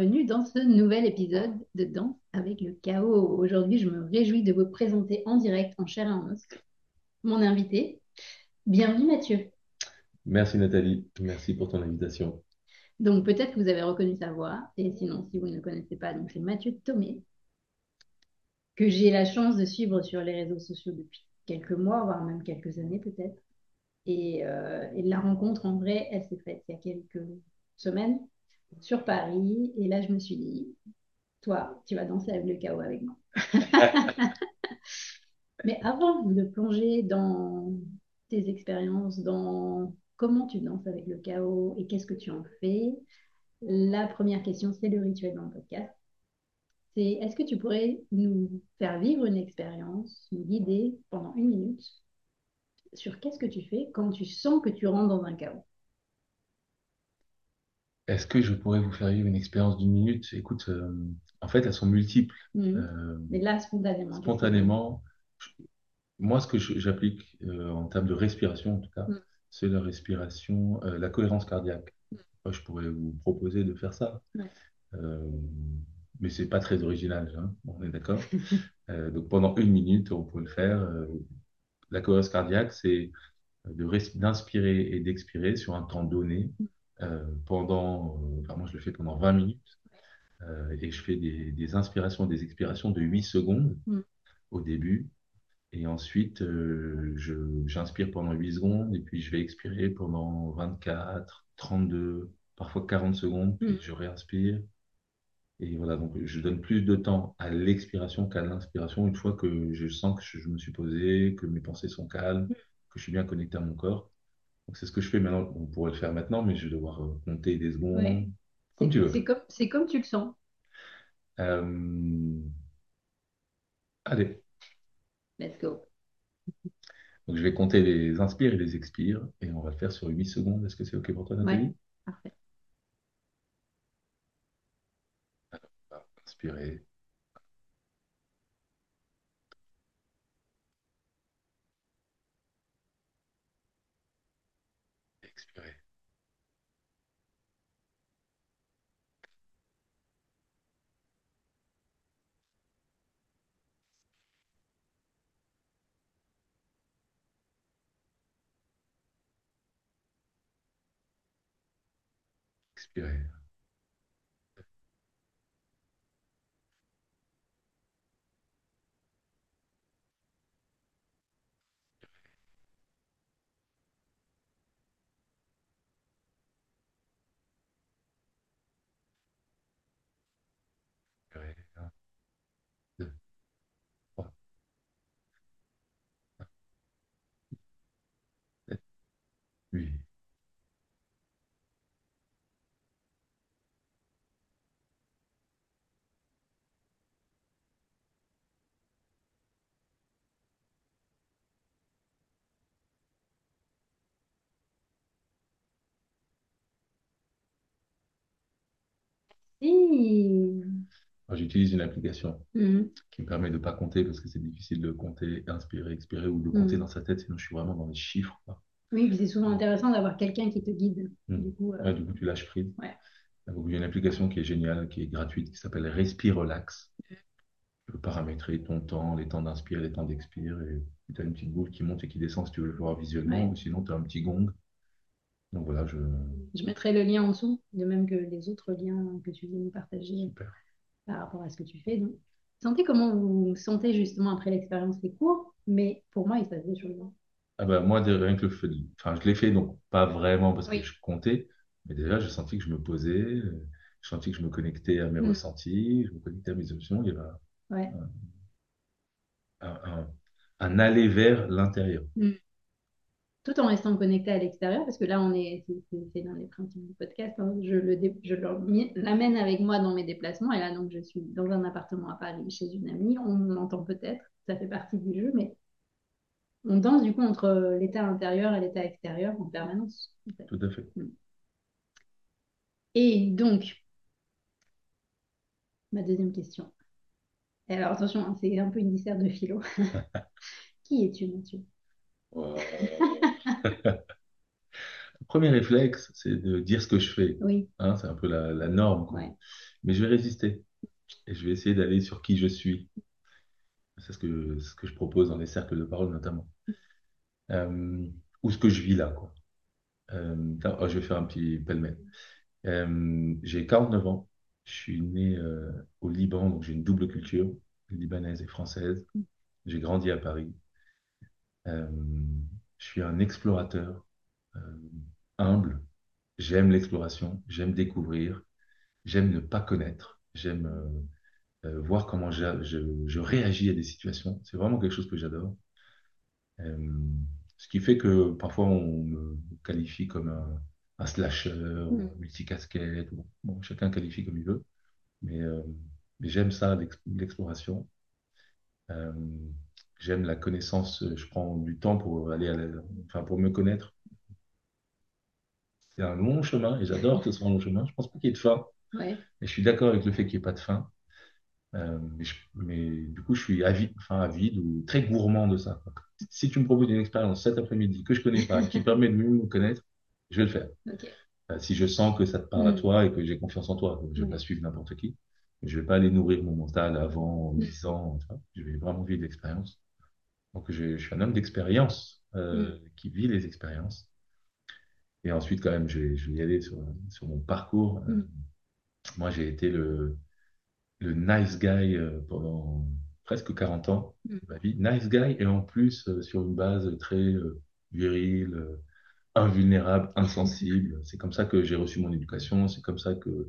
Bienvenue dans ce nouvel épisode de Danse avec le chaos. Aujourd'hui, je me réjouis de vous présenter en direct, en chair et en os, mon invité. Bienvenue Mathieu. Merci Nathalie, merci pour ton invitation. Donc peut-être que vous avez reconnu sa voix, et sinon si vous ne le connaissez pas, donc c'est Mathieu Thomé, que j'ai la chance de suivre sur les réseaux sociaux depuis quelques mois, voire même quelques années peut-être. Et, euh, et la rencontre en vrai, elle s'est faite il y a quelques semaines sur Paris. Et là, je me suis dit, toi, tu vas danser avec le chaos avec moi. Mais avant de plonger dans tes expériences, dans comment tu danses avec le chaos et qu'est-ce que tu en fais, la première question, c'est le rituel dans le podcast. C'est est-ce que tu pourrais nous faire vivre une expérience, nous guider pendant une minute sur qu'est-ce que tu fais quand tu sens que tu rentres dans un chaos? Est-ce que je pourrais vous faire vivre une expérience d'une minute? Écoute, euh, en fait, elles sont multiples. Mhm. Euh, Mais là, spontanément. spontanément, je- moi, ce que j'applique euh, en termes de respiration, en tout cas, Mhm. c'est la respiration, la cohérence cardiaque. Moi, je pourrais vous proposer de faire ça. Ouais. Mais c'est pas très original, hein, on est d'accord? Donc pendant une minute, on peut le faire. La cohérence cardiaque, c'est d'inspirer et d'expirer sur un temps donné pendant, euh, enfin moi je le fais pendant 20 minutes euh, et je fais des, des inspirations et des expirations de 8 secondes Mm. au début et ensuite euh, j'inspire pendant 8 secondes et puis je vais expirer pendant 24, 32, parfois 40 secondes puis Mm. je réinspire et voilà donc je donne plus de temps à l'expiration qu'à l'inspiration une fois que je sens que je, je me suis posé, que mes pensées sont calmes, que je suis bien connecté à mon corps. C'est ce que je fais maintenant. On pourrait le faire maintenant, mais je vais devoir euh, compter des secondes, Ouais. comme tu C'est veux. comme, c'est comme tu le sens. Euh, Allez, Let's go. donc je vais compter les inspires et les expires, et on va le faire sur 8 secondes. Est-ce que c'est OK pour toi, Nathalie? Ouais, parfait. Inspirez, expirez, expirez. J'utilise une application Mhm. qui me permet de ne pas compter parce que c'est difficile de compter, inspirer, expirer ou de compter Mhm. dans sa tête, sinon je suis vraiment dans les chiffres, quoi. Oui, puis c'est souvent intéressant d'avoir quelqu'un qui te guide. Mm. Du coup, euh, Ouais, du coup, tu lâches prise. ouais. Donc, il y a une application qui est géniale, qui est gratuite, qui s'appelle Respire Relax. Tu peux paramétrer ton temps, les temps d'inspire, les temps d'expire, et tu as une petite boule qui monte et qui descend si tu veux le voir visuellement, Ouais. ou sinon tu as un petit gong. Donc voilà, je... Je mettrai le lien en dessous, de même que les autres liens que tu viens nous partager Super. par rapport à ce que tu fais. Donc, sentez comment vous vous sentez justement après l'expérience des cours, mais pour moi, il se passe des choses. hein. Ah bah, moi, rien que le fait, enfin, je l'ai fait, donc pas vraiment parce que je comptais, mais déjà, j'ai senti que je me posais, euh, j'ai senti que je me connectais à mes Mm. ressentis, je me connectais à mes émotions, il y avait Ouais. un, un- un aller vers l'intérieur. Mm. Tout en restant connecté à l'extérieur, parce que là, on est, c'est l'un des principes du podcast. hein. Je l'amène avec moi dans mes déplacements, et là, donc, je suis dans un appartement à Paris chez une amie. On m'entend peut-être, ça fait partie du jeu, mais on danse du coup entre l'état intérieur et l'état extérieur en permanence. en fait. Tout à fait. Et donc, ma deuxième question. Et alors, attention, hein, c'est un peu une disserte de philo. Qui es-tu, Mathieu? Wow. Le premier réflexe, c'est de dire ce que je fais. Oui, Hein, c'est un peu la, la norme, quoi. ouais. Mais je vais résister et je vais essayer d'aller sur qui je suis. C'est ce que, ce que je propose dans les cercles de parole notamment. Euh, ou ce que je vis là, quoi. Euh, oh, je vais faire un petit pêle-mêle. Euh, j'ai 49 ans. Je suis né au Liban, donc j'ai une double culture, libanaise et française. J'ai grandi à Paris. Je suis un explorateur euh, humble. J'aime l'exploration, j'aime découvrir, j'aime ne pas connaître, j'aime euh, euh, voir comment je, je- je réagis à des situations. C'est vraiment quelque chose que j'adore. Ce qui fait que parfois on me qualifie comme un, un slasher, Mm. multicasquette. Bon, bon, chacun qualifie comme il veut, mais, mais j'aime ça, l'ex- l'exploration. Euh, j'aime la connaissance. Je prends du temps pour aller à la- enfin pour me connaître. C'est un long chemin et j'adore que ce soit un long chemin. Je pense pas qu'il y ait de fin. Ouais. Et je suis d'accord avec le fait qu'il n'y ait pas de fin. Euh, mais, je- mais du coup, je suis avide, enfin, avide ou très gourmand de ça. Si tu me proposes une expérience cet après-midi que je connais pas, qui permet de mieux me connaître, je vais le faire. Euh, si je sens que ça te parle à Mm. toi et que j'ai confiance en toi, je vais Ouais. pas suivre n'importe qui. Je vais pas aller nourrir mon mental avant, en Mm. disant, tu vois. je vais vraiment vivre l'expérience. Donc, je, je suis un homme d'expérience euh, qui vit les expériences. Et ensuite, quand même, je vais, je vais y aller sur, sur mon parcours. Euh, Mm. moi, j'ai été le, le nice guy euh, pendant presque 40 ans Mm. de ma vie. Nice guy et en plus euh, sur une base très euh, virile, euh, invulnérable, insensible. C'est comme ça que j'ai reçu mon éducation. C'est comme ça que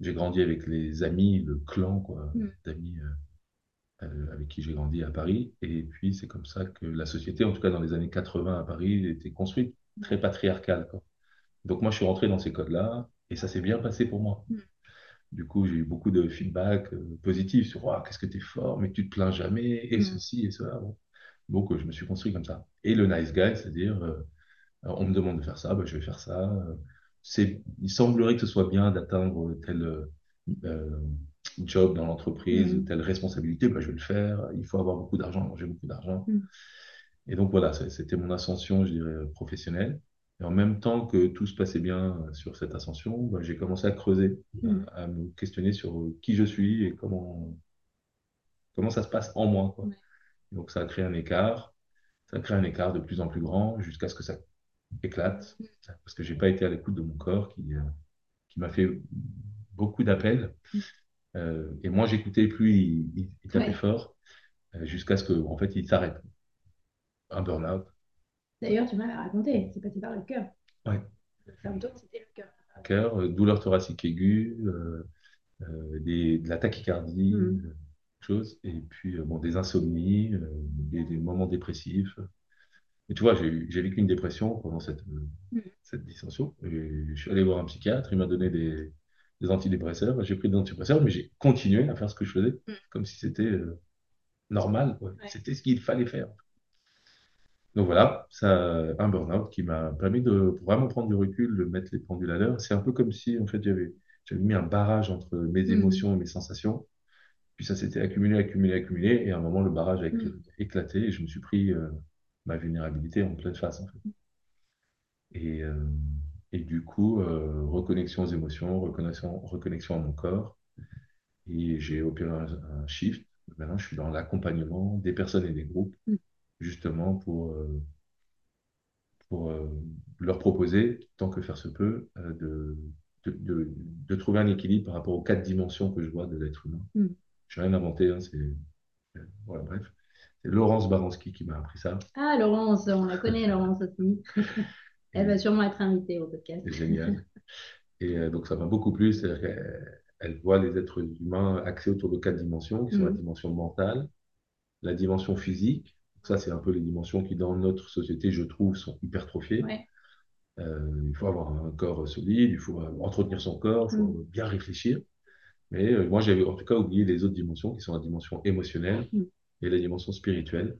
j'ai grandi avec les amis, le clan quoi, Mm. d'amis avec qui j'ai grandi à Paris. Et puis c'est comme ça que la société, en tout cas dans les années 80 à Paris, était construite, très patriarcale. Quoi. Donc moi, je suis rentré dans ces codes-là et ça s'est bien passé pour moi. Mm. Du coup, j'ai eu beaucoup de feedback euh, positif sur Ouah, qu'est-ce que tu es fort, mais tu te plains jamais, et Mm. ceci et cela. Bon. Donc, euh, je me suis construit comme ça. Et le nice guy, c'est-à-dire, euh, on me demande de faire ça, bah, je vais faire ça. Euh, il semblerait que ce soit bien d'atteindre tel euh, euh, job dans l'entreprise, Mm. telle responsabilité, bah, je vais le faire. Il faut avoir beaucoup d'argent, j'ai beaucoup d'argent. Mm. Et donc voilà, c'était mon ascension, je dirais, professionnelle. Et en même temps que tout se passait bien sur cette ascension, bah, j'ai commencé à creuser, Mm. à, à me questionner sur qui je suis et comment, comment ça se passe en moi, quoi. Donc ça a créé un écart, ça a créé un écart de plus en plus grand jusqu'à ce que ça éclate, parce que j'ai pas été à l'écoute de mon corps qui, euh, qui m'a fait beaucoup d'appels. Euh, et moins j'écoutais, plus il, il- il tapait Ouais. fort, euh, jusqu'à ce que, en fait, il s'arrête. Un burn-out. D'ailleurs, tu m'avais raconté, c'est passé par le cœur. Ouais. Le symptôme, c'était le cœur. cœur, euh, douleur thoracique aiguë, des, de la tachycardie, Mm. choses, et puis bon, des insomnies, euh, des, des moments dépressifs. Et tu vois, j'ai vécu une dépression pendant cette, euh, Mm. cette dissension. Et je suis allé voir un psychiatre, il m'a donné des, des antidépresseurs, j'ai pris des antidépresseurs, mais j'ai continué à faire ce que je faisais, Mm. comme si c'était euh, normal. Ouais. C'était ce qu'il fallait faire. Donc voilà, ça, un burn-out qui m'a permis de vraiment prendre du recul, de mettre les pendules à l'heure. C'est un peu comme si, en fait, j'avais, mis un barrage entre mes Mm. émotions et mes sensations. Puis ça s'était accumulé, accumulé, accumulé. Et à un moment, le barrage a Mm. éclaté et je me suis pris euh, ma vulnérabilité en pleine face, en fait. Et, euh, et du coup, euh, reconnexion aux émotions, reconnexion, reconnexion à mon corps. Et j'ai opéré un, un shift. Maintenant, je suis dans l'accompagnement des personnes et des groupes, Mm. justement pour, euh, pour euh, leur proposer, tant que faire se peut, euh, de, de, de, de trouver un équilibre par rapport aux quatre dimensions que je vois de l'être humain. Mm. Je n'ai rien inventé, hein, c'est, voilà, bref. C'est Laurence Baranski qui m'a appris ça. Ah, Laurence, on la connaît, Laurence aussi. Elle va sûrement être invitée au podcast. C'est génial. Et euh, donc, ça m'a beaucoup plu. C'est-à-dire qu'elle voit les êtres humains axés autour de quatre dimensions, qui sont la Mm. dimension mentale, la dimension physique. Ça, c'est un peu les dimensions qui, dans notre société, je trouve, sont hypertrophiées. Ouais. Euh, il faut avoir un corps solide, il faut euh, entretenir son corps, il faut bien réfléchir. Mais euh, moi, j'avais en tout cas oublié les autres dimensions, qui sont la dimension émotionnelle Mm. et la dimension spirituelle.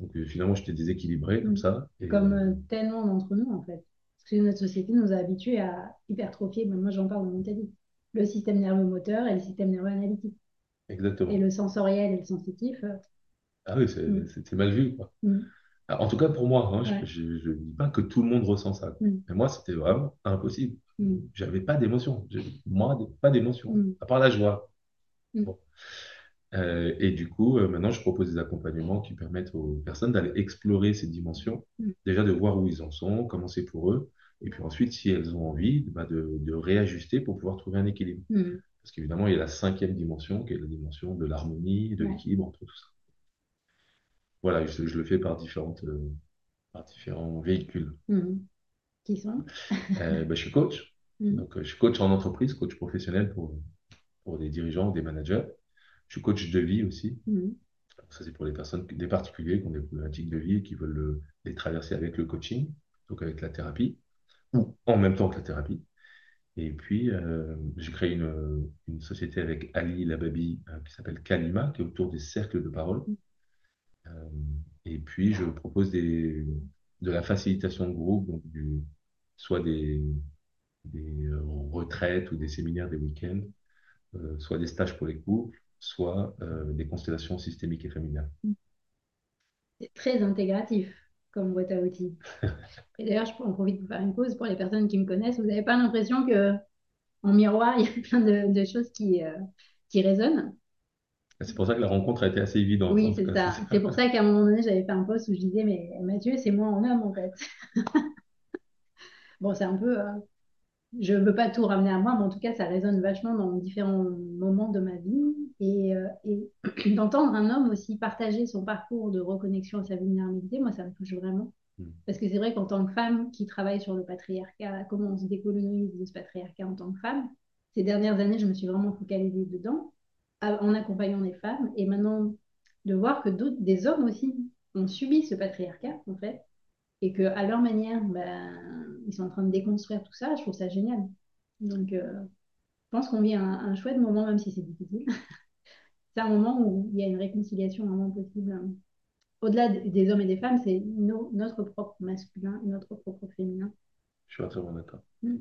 Donc, euh, finalement, j'étais déséquilibré comme Mm. ça. Et, Comme euh, tellement d'entre nous, en fait. Parce que notre société nous a habitués à hypertrophier, moi j'en parle dans mon TEDx, le système nerveux moteur et le système nerveux analytique. exactement. Et le sensoriel et le sensitif. euh, Ah oui, c'est Mm. mal vu, quoi. mm, Ah, En tout cas, pour moi, hein, Ouais. je ne dis pas que tout le monde ressent ça. Mais moi, c'était vraiment impossible. J'avais pas d'émotion. Moi, pas d'émotion, à part la joie. Bon. Euh, et du coup, euh, maintenant, je propose des accompagnements qui permettent aux personnes d'aller explorer ces dimensions, Mm. déjà de voir où ils en sont, comment c'est pour eux, et puis ensuite, si elles ont envie, bah, de, de réajuster pour pouvoir trouver un équilibre. mm. Parce qu'évidemment, il y a la cinquième dimension, qui est la dimension de l'harmonie, de Ouais. l'équilibre entre tout ça. Voilà, je, je le fais par différentes, euh, par différents véhicules. mm. Qui sont? Euh, bah, je suis coach. Donc, euh, je suis coach en entreprise, coach professionnel pour, pour des dirigeants, des managers. Je suis coach de vie aussi. Mm. Ça, c'est pour les personnes, des particuliers qui ont des problématiques de vie et qui veulent le- les traverser avec le coaching, donc avec la thérapie, ou en même temps que la thérapie. Et puis, euh, j'ai créé une, une société avec Ali Lababi euh, qui s'appelle Kalima, qui est autour des cercles de parole. Euh, et puis, je propose des, de la facilitation de groupe, donc du, soit des, des retraites ou des séminaires des week-ends, soit des stages pour les couples, soit euh, des constellations systémiques et familiales. C'est très intégratif comme boîte à outils. Et d'ailleurs, je en profite pour faire une pause pour les personnes qui me connaissent. Vous n'avez pas l'impression que en miroir, il y a plein de, de choses qui, euh, qui résonnent? C'est pour ça que la rencontre a été assez évidente. Oui, tout c'est ça. C'est pour ça qu'à un moment donné, j'avais fait un post où je disais, mais Mathieu, c'est moi en homme, en fait. Bon, c'est un peu... euh, je ne veux pas tout ramener à moi, mais en tout cas, ça résonne vachement dans différents moments de ma vie. Et, euh, et d'entendre un homme aussi partager son parcours de reconnexion à sa vulnérabilité, moi, ça me touche vraiment. Mm. Parce que c'est vrai qu'en tant que femme qui travaille sur le patriarcat, comment on se décolonise de ce patriarcat en tant que femme, ces dernières années, je me suis vraiment focalisée dedans, en accompagnant des femmes. Et maintenant, de voir que d'autres, des hommes aussi ont subi ce patriarcat, en fait, et qu'à leur manière, ben, ils sont en train de déconstruire tout ça, je trouve ça génial. Donc, euh, je pense qu'on vit un, un chouette moment, même si c'est difficile. c'est un moment où il y a une réconciliation vraiment possible. Au-delà des hommes et des femmes, c'est no- notre propre masculin et notre propre féminin. Je suis entièrement d'accord. Mm.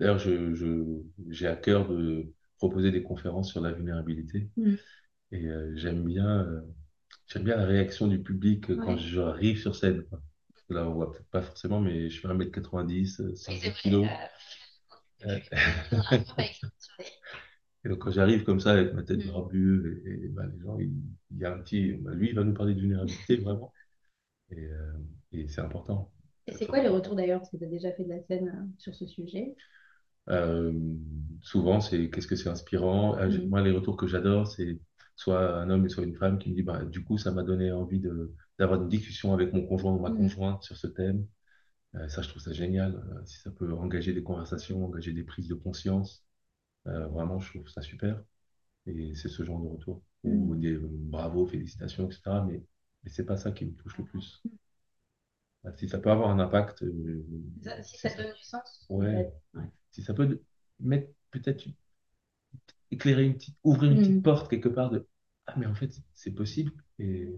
D'ailleurs, je, je, j'ai à cœur de proposer des conférences sur la vulnérabilité. Mm. Et euh, j'aime bien, euh, j'aime bien la réaction du public quand Ouais. j'arrive sur scène. quoi. Là, on voit peut-être pas forcément, mais je fais 1m90, euh, Oui, 110 c'est vrai. kilos. euh, Euh, un peu avec- Et donc, quand j'arrive comme ça avec ma tête Mm. barbue, et, et, bah, les gens, il, il y a un petit. bah, lui, il va nous parler de vulnérabilité, vraiment. Et, euh, et c'est important. Et c'est quoi les retours d'ailleurs? Parce que tu as déjà fait de la scène euh, sur ce sujet? Euh, souvent, c'est qu'est-ce que c'est inspirant? J'ai- Mm. Moi, les retours que j'adore, c'est soit un homme et soit une femme qui me dit, bah, du coup, ça m'a donné envie de, d'avoir une discussion avec mon conjoint ou ma Mm. conjointe sur ce thème. Euh, ça, je trouve ça génial. Euh, si ça peut engager des conversations, engager des prises de conscience, euh, vraiment, je trouve ça super. Et c'est ce genre de retour. Ou Mm. des bravo, félicitations, etc. Mais, mais c'est pas ça qui me touche le plus. Euh, Si ça peut avoir un impact, Ça- si ça ça. donne du sens. Ouais. Si ça peut mettre peut-être éclairer une petite, ouvrir une Mm. petite porte quelque part de ah mais en fait c'est possible et,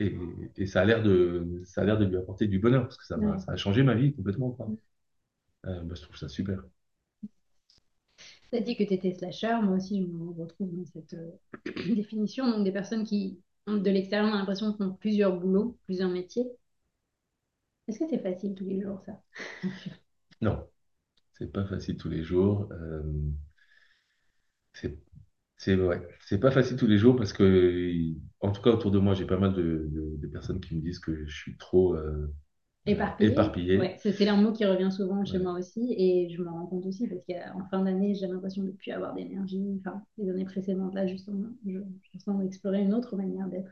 et, et ça a l'air de ça a l'air de lui apporter du bonheur parce que ça m'a Ouais. ça a changé ma vie complètement quoi. Euh, bah, je trouve ça super. Tu as dit que tu étais slasher, moi aussi je me retrouve dans cette euh, définition. Donc des personnes qui, de l'extérieur, ont l'impression qu'ils font plusieurs boulots, plusieurs métiers. Est-ce que c'est facile tous les jours ça? Non, c'est pas facile tous les jours. Euh, c'est c'est ouais, c'est pas facile tous les jours parce que, en tout cas autour de moi, j'ai pas mal de, de- de personnes qui me disent que je suis trop euh, euh, Éparpillé? éparpillé. Ouais, c'est c'est un mot qui revient souvent chez Ouais. moi aussi et je me rends compte aussi parce qu'en fin d'année, j'ai l'impression de ne plus avoir d'énergie. Enfin, les années précédentes, là, justement, je, je sens d'explorer une autre manière d'être.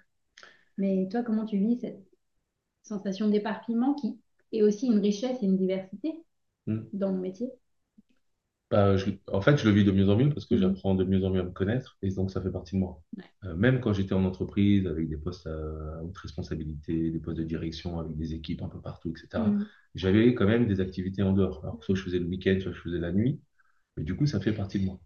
Mais toi, comment tu vis cette sensation d'éparpillement qui est aussi une richesse et une diversité Hmm. dans mon métier? Bah, je- en fait, je le vis de mieux en mieux parce que Mhm. j'apprends de mieux en mieux à me connaître et donc ça fait partie de moi. Ouais. Euh, même quand j'étais en entreprise avec des postes à, haute responsabilité, des postes de direction avec des équipes un peu partout, etc., Mhm. j'avais quand même des activités en dehors. Alors, soit je faisais le week-end, soit je faisais la nuit, mais du coup, ça fait partie de moi.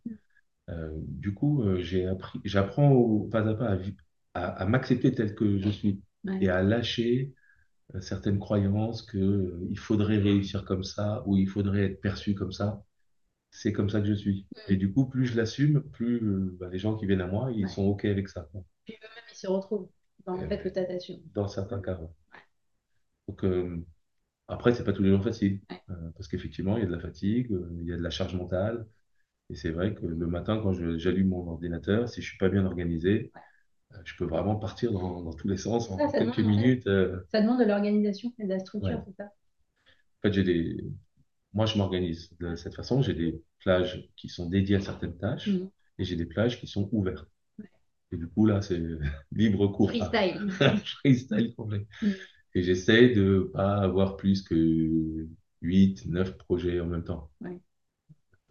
Euh, du coup, euh, j'ai appris, j'apprends pas à pas à, vi- à, à m'accepter tel que je suis Ouais. et à lâcher certaines croyances euh, il faudrait réussir comme ça ou il faudrait être perçu comme ça. C'est comme ça que je suis. Et du coup, plus je l'assume, plus euh, bah, les gens qui viennent à moi, ils Ouais. sont OK avec ça. Puis eux-mêmes, ils se retrouvent dans le Euh, fait que tu t'assumes. dans certains cas. ouais. Donc, euh, après, c'est pas tous les jours facile. Ouais. Euh, parce qu'effectivement, il y a de la fatigue, euh, il y a de la charge mentale. Et c'est vrai que le matin, quand j'allume mon ordinateur, si je suis pas bien organisé, je peux vraiment partir dans, dans tous les sens en Ça, quelques demande, minutes. ça demande de l'organisation et de la structure, ouais. c'est ça? En fait, j'ai des... Moi, je m'organise de cette façon. J'ai des plages qui sont dédiées à certaines tâches Mhm. et j'ai des plages qui sont ouvertes. Ouais. Et du coup, là, c'est libre cours. Freestyle. Freestyle complet. Mhm. Et j'essaie de pas avoir plus que 8, 9 projets en même temps. Ouais.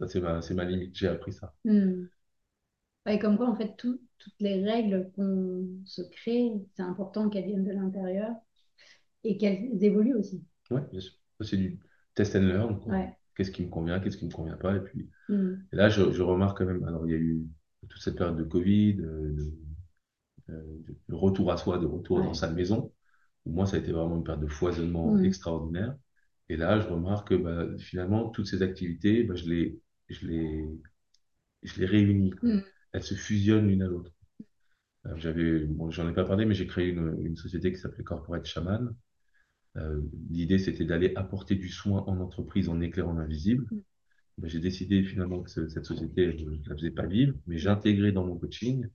Ça, c'est ma, limite. J'ai appris ça. Hmm. Ouais, comme quoi, en fait, tout- toutes les règles qu'on se crée, c'est important qu'elles viennent de l'intérieur et qu'elles évoluent aussi. Ouais, bien sûr. C'est du test and learn. Ouais. Qu'est-ce qui me convient, qu'est-ce qui me convient pas. Et puis, Hmm. et là, je, je remarque quand même, alors, il y a eu toute cette période de Covid, euh, de, euh, de- de retour à soi, de retour dans sa maison. Pour moi, ça a été vraiment une période de foisonnement Hmm. extraordinaire. Et là, je remarque que bah, finalement, toutes ces activités, bah, je les, je les, je les réunis. Hmm. Elles se fusionnent l'une à l'autre. Euh, J'avais, bon, j'en ai pas parlé, mais j'ai créé une, une société qui s'appelait Corporate Shaman. Euh, l'idée, c'était d'aller apporter du soin en entreprise en éclairant l'invisible. Mm. J'ai décidé finalement que ce- cette société, je ne la faisais pas vivre, mais j'intégrais dans mon coaching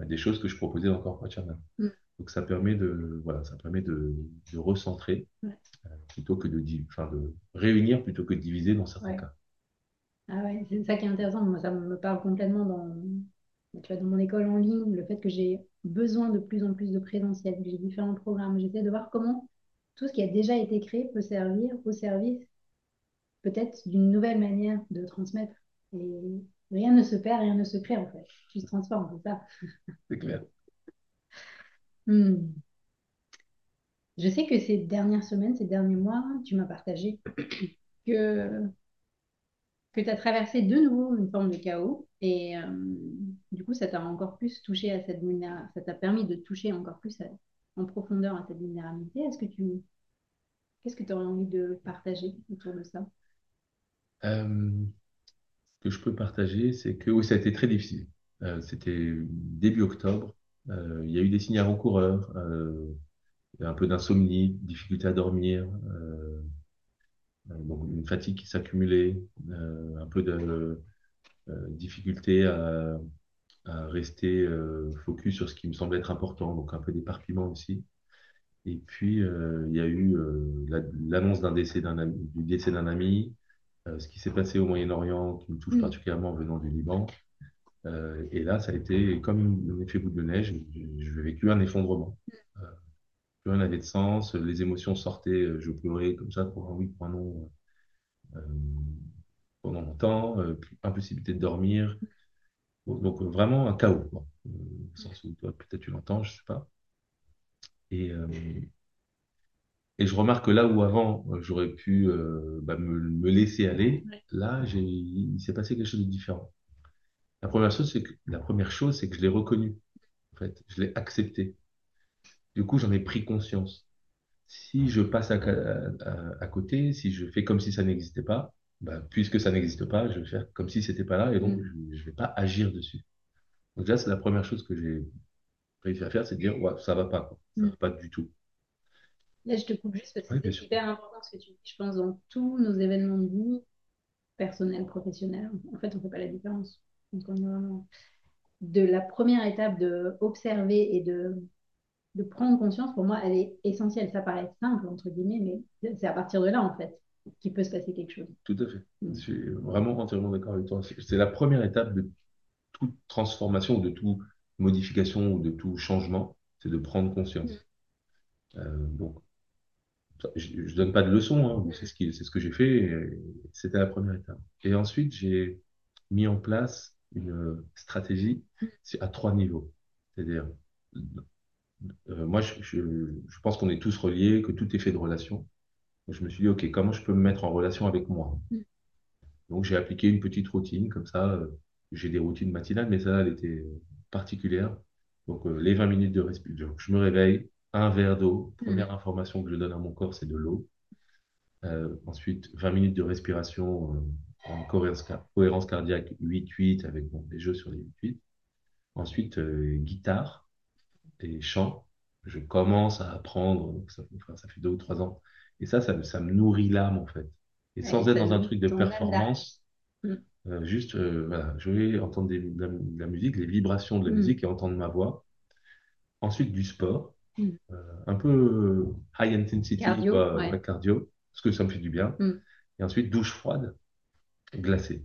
euh, des choses que je proposais dans Corporate Shaman. Mm. Donc ça permet de, voilà, ça permet de, de recentrer Ouais. euh, plutôt que de, enfin, de réunir plutôt que de diviser dans certains Ouais. cas. Ah ouais, c'est ça qui est intéressant. Moi, ça me parle complètement dans, tu vois, dans mon école en ligne, le fait que j'ai besoin de plus en plus de présentiel, que j'ai différents programmes. J'essaie de voir comment tout ce qui a déjà été créé peut servir au service peut-être d'une nouvelle manière de transmettre. Et rien ne se perd, rien ne se crée en fait. Tout se transforme, c'est ça. C'est clair. Hmm. Je sais que ces dernières semaines, ces derniers mois, tu m'as partagé que, que tu as traversé de nouveau une forme de chaos et euh, du coup, ça t'a encore plus touché à cette vulnérabilité, ça t'a permis de toucher encore plus à- en profondeur à cette vulnérabilité. Est-ce que tu, qu'est-ce que tu aurais envie de partager autour de ça? Euh, ce que je peux partager, c'est que oui, ça a été très difficile. Euh, c'était début octobre. Euh, il y a eu des signes avant-coureurs, un peu d'insomnie, difficulté à dormir, donc une fatigue qui s'accumulait, un peu de difficulté à, à rester euh, focus sur ce qui me semblait être important, donc un peu d'éparpillement aussi. Et puis, euh, il y a eu euh, la- l'annonce d'un décès d'un ami, du décès d'un ami, ce qui s'est passé au Moyen-Orient, qui me touche Mm. particulièrement venant du Liban. Euh, et là, ça a été comme un effet boule de neige. J'ai j'ai vécu un effondrement. Euh, plus rien n'avait de sens. Les émotions sortaient. Je pleurais comme ça pour un oui, pour un non euh, pendant longtemps. Impossibilité de dormir. Donc, euh, vraiment un chaos. quoi. Euh, au sens où toi, peut-être tu l'entends, je sais pas. Et, euh, et je remarque que là où avant, j'aurais pu euh, bah, me, me laisser aller, Ouais. là, j'ai, il s'est passé quelque chose de différent. La première chose, c'est que, la première chose, c'est que je l'ai reconnu. En fait, je l'ai accepté. Du coup, j'en ai pris conscience. Si je passe à, à- à- à côté, si je fais comme si ça n'existait pas, bah, puisque ça n'existe pas, je vais faire comme si c'était pas là et donc Mm. je ne vais pas agir dessus. Donc là, c'est la première chose que j'ai réussi à faire, c'est de dire, ouais, ça va pas, quoi. Ça Mm. va pas du tout. Là, je te coupe juste parce que Oui, c'est sûr. hyper important ce que tu dis. Je pense dans tous nos événements de vie, personnels, professionnels, en fait, on ne fait pas la différence. Donc, on vraiment- De la première étape de observer et de, de prendre conscience, pour moi, elle est essentielle. Ça paraît simple, entre guillemets, mais c'est à partir de là, en fait, qu'il peut se passer quelque chose. Tout à fait. Mm. Je suis vraiment entièrement d'accord avec toi. C'est la première étape de toute transformation de toute modification ou de tout changement, c'est de prendre conscience. Euh, donc, je ne donne pas de leçon, hein, mais c'est ce qui, c'est ce que j'ai fait. C'était la première étape. Et ensuite, j'ai mis en place une stratégie c'est à trois niveaux. C'est-à-dire, euh, moi, je, je, je pense qu'on est tous reliés, que tout est fait de relations. Donc, je me suis dit, OK, comment je peux me mettre en relation avec moi? Mm. Donc, j'ai appliqué une petite routine, comme ça, euh, j'ai des routines matinales, mais ça, elle était particulière. Donc, euh, les 20 minutes de respiration. Je me réveille, un verre d'eau. Première information que je donne à mon corps, c'est de l'eau. Euh, ensuite, 20 minutes de respiration euh, en cohérence, cohérence cardiaque 8-8 avec bon, des jeux sur les 8-8. Ensuite, euh, guitare et chant. Je commence à apprendre, ça, enfin, ça fait deux ou trois ans. Et ça, ça, me- ça me nourrit l'âme, en fait. Et sans être dans un truc de performance, d'âme. euh, juste, euh, voilà, je vais entendre des- de la, de la musique, les vibrations de la Mm. musique et entendre ma voix. Ensuite, du sport, Mm. euh, un peu high intensity, Cardio, quoi, ouais. ouais, cardio, parce que ça me fait du bien. Mm. Et ensuite, douche froide, glacée.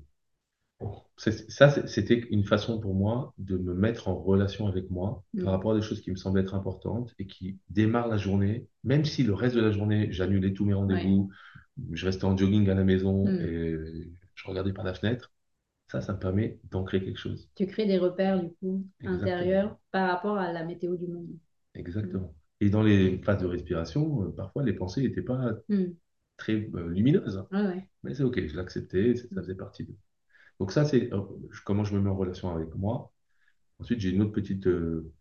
Ça, c'était une façon pour moi de me mettre en relation avec moi Mm. par rapport à des choses qui me semblent être importantes et qui démarrent la journée, même si le reste de la journée, j'annulais tous mes rendez-vous, je restais en jogging à la maison Mm. et je regardais par la fenêtre. Ça, ça me permet d'ancrer quelque chose. Tu crées des repères, du coup, Exactement. intérieurs par rapport à la météo du monde. Exactement. Et dans les phases de respiration, euh, parfois les pensées n'étaient pas Mm. très euh, lumineuses. hein. Ouais. Mais c'est OK, je l'acceptais, ça faisait partie de. Donc ça, c'est euh, comment je me mets en relation avec moi. Ensuite, j'ai une autre petite. euh,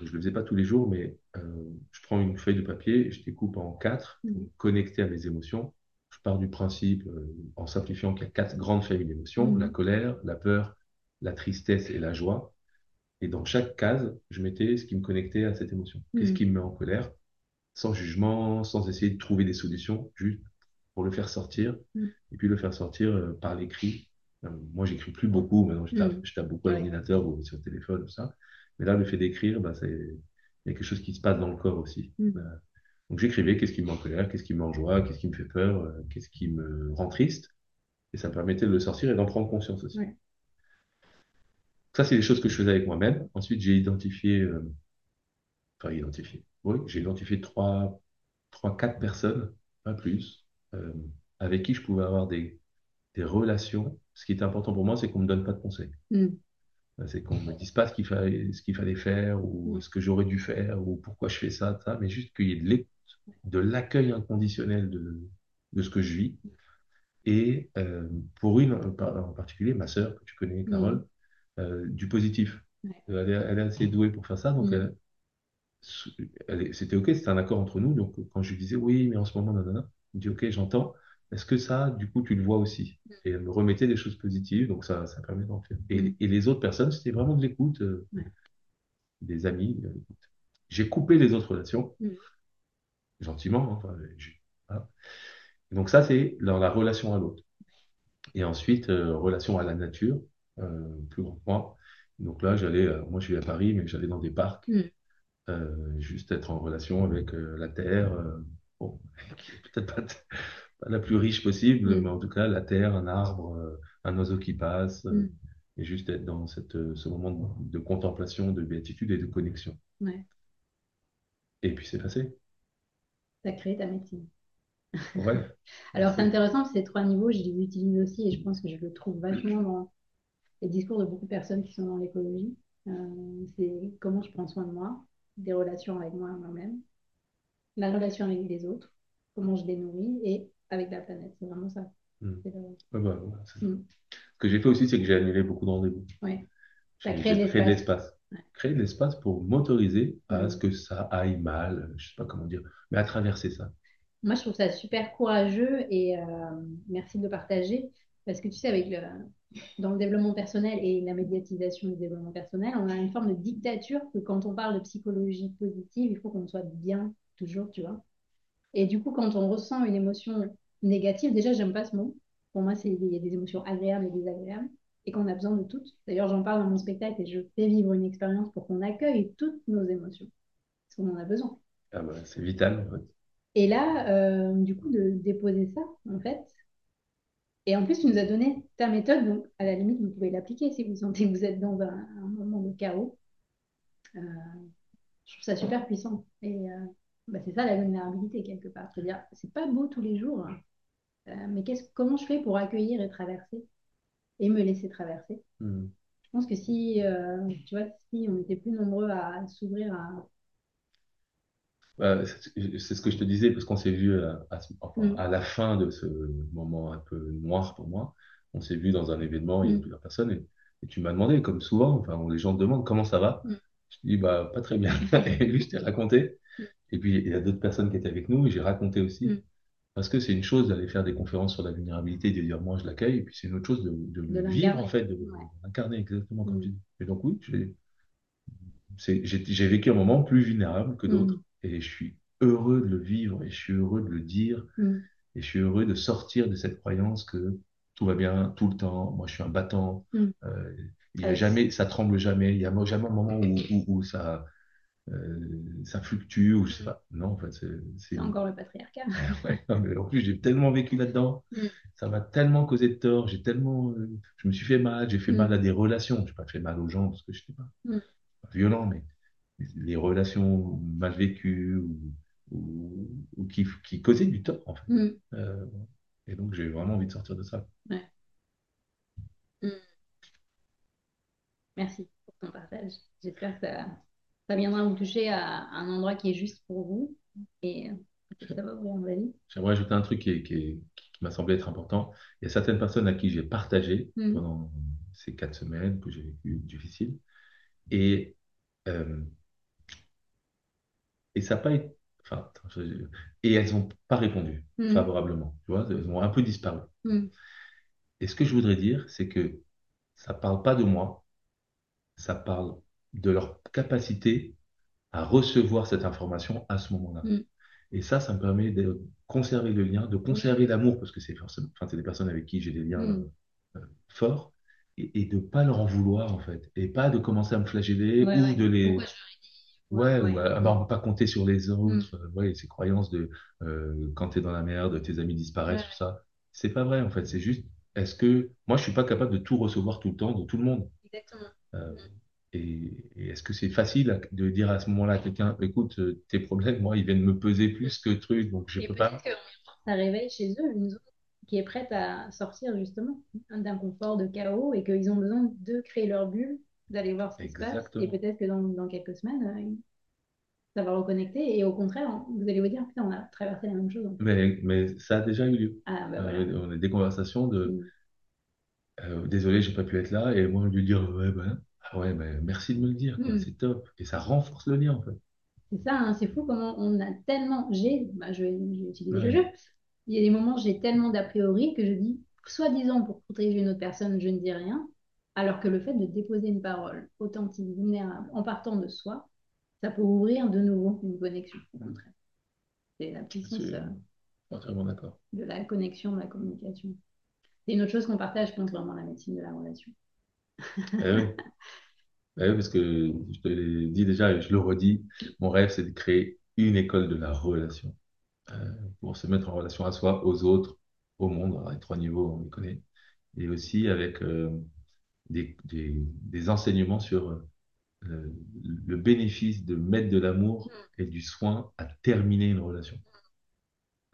je ne le faisais pas tous les jours, mais euh, je prends une feuille de papier je découpe en quatre, Mm. pour me connecter à mes émotions. Je pars du principe, euh, en simplifiant, qu'il y a quatre grandes familles d'émotions, Mm. la colère, la peur, la tristesse et la joie. Et dans chaque case, je mettais ce qui me connectait à cette émotion. Qu'est-ce Mm. qui me met en colère? Sans jugement, sans essayer de trouver des solutions, juste pour le faire sortir. Mm. Et puis le faire sortir euh, par l'écrit. Euh, moi, j'écris plus beaucoup, maintenant je tape, Mm. je tape beaucoup à l'ordinateur ou sur le téléphone, tout ça. Mais là, le fait d'écrire, bah, c'est, il y a quelque chose qui se passe dans le corps aussi. Mm. Euh, donc j'écrivais qu'est-ce qui me met en colère, qu'est-ce qui me met en joie, qu'est-ce qui me fait peur, euh, qu'est-ce qui me rend triste. Et ça me permettait de le sortir et d'en prendre conscience aussi. Ouais. Ça, c'est des choses que je faisais avec moi-même. Ensuite, j'ai identifié, euh, enfin identifié, oui, j'ai identifié trois, trois, quatre personnes, pas plus, euh, avec qui je pouvais avoir des, des relations. Ce qui était important pour moi, c'est qu'on me donne pas de conseils. Mm. Euh, C'est qu'on me dise pas ce qu'il fallait, faire ou Mm. ce que j'aurais dû faire ou pourquoi je fais ça, ça, mais juste qu'il y ait de l'accueil inconditionnel de, de ce que je vis. Et euh, pour une en par- en particulier, ma sœur, que tu connais, Carole, euh, du positif. Ouais. Euh, Elle est, elle est assez douée pour faire ça, donc Mm. elle- est- c'était OK, c'était un accord entre nous. Donc quand je lui disais oui, mais en ce moment, nanana, elle me dit OK, j'entends. Est-ce que ça, du coup, tu le vois aussi? Et elle me remettait des choses positives, donc ça, ça permet d'en faire. Et, Mm. et les autres personnes, c'était vraiment de l'écoute, euh, Ouais. des amis. euh. J'ai coupé les autres relations, Mm. gentiment. hein, voilà. Donc ça, c'est dans la relation à l'autre. Et ensuite, euh, relation à la nature, plus grand que moi. Donc là, j'allais, moi je suis à Paris, mais j'allais dans des parcs, Mm. juste être en relation avec la terre, bon, peut-être pas, pas la plus riche possible, Mm. mais en tout cas, la terre, un arbre, euh, un oiseau qui passe, euh, Mm. et juste être dans cette, euh, ce moment de, de contemplation, de béatitude et de connexion. Ouais. Et puis c'est passé. Tu as créé ta médecine. Ouais. Alors, c'est intéressant, ces trois niveaux, je les utilise aussi et je pense que je le trouve vachement dans les discours de beaucoup de personnes qui sont dans l'écologie. Euh, c'est comment je prends soin de moi, des relations avec moi, moi-même, la relation avec les autres, comment je les nourris et avec la planète. C'est vraiment ça. Le- bah, ouais. Ce que j'ai fait aussi, c'est que j'ai annulé beaucoup de rendez-vous. Ouais. J'ai créé de l'espace. Ouais. Créer de l'espace pour m'autoriser à Mm. ce que ça aille mal, je sais pas comment dire, mais à traverser ça. moi, je trouve ça super courageux et euh, merci de le partager. Parce que tu sais, avec le, dans le développement personnel et la médiatisation du développement personnel, on a une forme de dictature que quand on parle de psychologie positive, il faut qu'on soit bien toujours, tu vois. Et du coup, quand on ressent une émotion négative, déjà, j'aime pas ce mot. Pour moi, il y a des émotions agréables et désagréables et qu'on a besoin de toutes. D'ailleurs, j'en parle dans mon spectacle et je fais vivre une expérience pour qu'on accueille toutes nos émotions. Parce qu'on en a besoin. Ah bah, c'est vital, en fait. Et là, euh, du coup, de déposer ça, en fait. Et en plus, tu nous as donné ta méthode, donc à la limite, vous pouvez l'appliquer si vous sentez que vous êtes dans un, un moment de chaos. Euh, je trouve ça super puissant. Et euh, bah, c'est ça la vulnérabilité, quelque part. C'est-à-dire, c'est pas beau tous les jours, hein. Euh, mais qu'est-ce, comment je fais pour accueillir et traverser et me laisser traverser? Hmm. Je pense que si, euh, tu vois, si on était plus nombreux à, s'ouvrir à... Bah, c'est ce que je te disais, parce qu'on s'est vu à, à la fin de ce moment un peu noir pour moi. On s'est vu dans un événement, il y a mm, plusieurs personnes, et, et tu m'as demandé, comme souvent, enfin, les gens te demandent comment ça va? Je te dis, bah, pas très bien. Et lui, je t'ai raconté. Et puis, il y a d'autres personnes qui étaient avec nous, et j'ai raconté aussi. mm. Parce que c'est une chose d'aller faire des conférences sur la vulnérabilité, de dire, moi, je l'accueille, et puis c'est une autre chose de, de de le vivre, en fait, de Ouais. l'incarner exactement comme tu Mm, dis. Et donc, oui, j'ai vécu un moment plus vulnérable que d'autres. mm, Et je suis heureux de le vivre, et je suis heureux de le dire, et je suis heureux de sortir de cette croyance que tout va bien tout le temps. Moi, je suis un battant. Euh, il y a Euh, jamais, ça tremble jamais. Il y a jamais un moment où, où, où ça, euh, ça fluctue ou je sais pas. Non, en fait, c'est, encore le patriarcat. Ouais, non, mais en plus, j'ai tellement vécu là-dedans. Mm, Ça m'a tellement causé de tort. J'ai tellement, euh, je me suis fait mal. J'ai fait mal mm, à des relations. Je n'ai pas fait mal aux gens parce que je n'étais pas, mm, pas violent, mais les relations mal vécues ou, ou, ou qui, qui causaient du tort, en fait. mm. Euh, et donc, j'ai vraiment envie de sortir de ça. Ouais. Mm. Merci pour ton partage. J'espère que ça, ça viendra vous toucher à un endroit qui est juste pour vous et ça va ouvrir la vie. J'aimerais ajouter un truc qui, m'a semblé être important. Il y a certaines personnes à qui j'ai partagé Mm, pendant ces quatre semaines que j'ai vécues difficiles. Et, euh, et ça n'a pas été. Enfin, et elles n'ont pas répondu mm, favorablement. Tu vois, elles ont un peu disparu. mm, Et ce que je voudrais dire, c'est que ça ne parle pas de moi, ça parle de leur capacité à recevoir cette information à ce moment-là. mm. Et ça, ça me permet de conserver le lien, de conserver l'amour, parce que c'est forcément, enfin, c'est des personnes avec qui j'ai des liens Mm. euh, forts, et, et de pas leur en vouloir, en fait, et pas de commencer à me flageller Ouais, ou ouais. de les, ouais, Ouais, ou ouais. ah bah, on peut pas compter sur les Mm, autres, euh, ouais, ces croyances de euh, quand tu es dans la merde, tes amis ouais, disparaissent, tout ça. C'est pas vrai, en fait, c'est juste, est-ce que, moi, je suis pas capable de tout recevoir tout le temps de tout le monde? Exactement. Euh, Mm. Et, et est-ce que c'est facile de dire à ce moment-là à quelqu'un, écoute, euh, tes problèmes, moi, ils viennent me peser plus que truc, donc je Et peux pas. que ça réveille chez eux une zone qui est prête à sortir justement d'un confort, de chaos, et qu'ils ont besoin de créer leur bulle, d'aller voir ce qui se passe. Et peut-être que dans, dans quelques semaines, euh, ça va reconnecter. Et au contraire, vous allez vous dire, putain, on a traversé la même chose. Mais, mais ça a déjà eu lieu. Ah bah voilà. Euh, on a des conversations de Mm. euh, désolé, j'ai pas pu être là, et moi, lui dire, ouais, ben, ouais, ben, merci de me le dire, quoi, Mm. c'est top. Et ça renforce le lien, en fait. C'est ça, hein, c'est fou comment on a tellement. J'ai, bah, je, vais, utiliser le Ouais, jeu. Il y a des moments où j'ai tellement d'a priori que je dis, soi-disant pour protéger une autre personne, je ne dis rien. Alors que le fait de déposer une parole authentique, vulnérable, en partant de soi, ça peut ouvrir de nouveau une connexion. Au contraire. C'est la puissance euh, d'accord. de la connexion, de la communication. C'est une autre chose qu'on partage, pense, vraiment la médecine de la relation. Eh oui. Eh oui, parce que je te l'ai dit déjà et je le redis, mon rêve, c'est de créer une école de la relation euh, pour se mettre en relation à soi, aux autres, au monde. Les trois niveaux, on les connaît. Et aussi avec euh, des, des, des enseignements sur euh, le bénéfice de mettre de l'amour et du soin à terminer une relation.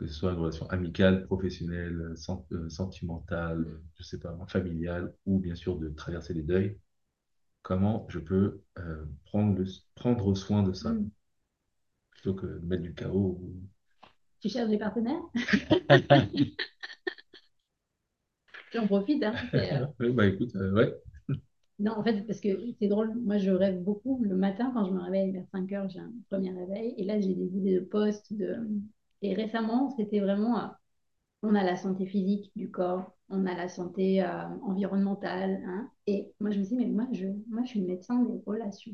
Que ce soit une relation amicale, professionnelle, euh, sentimentale, je sais pas, familiale, ou bien sûr de traverser les deuils. Comment je peux euh, prendre, le, prendre soin de ça? Mm. plutôt que de mettre du chaos. Tu cherches des partenaires? J'en profite. Hein, euh, bah écoute, euh, ouais, Non, en fait, parce que c'est drôle, moi je rêve beaucoup. Le matin, quand je me réveille vers 5 heures, j'ai un premier réveil. Et là, j'ai des idées de posts, de, Et récemment, c'était vraiment, euh, on a la santé physique du corps, on a la santé euh, environnementale. hein. Et moi, je me dis, mais moi, je, moi, je suis médecin des relations.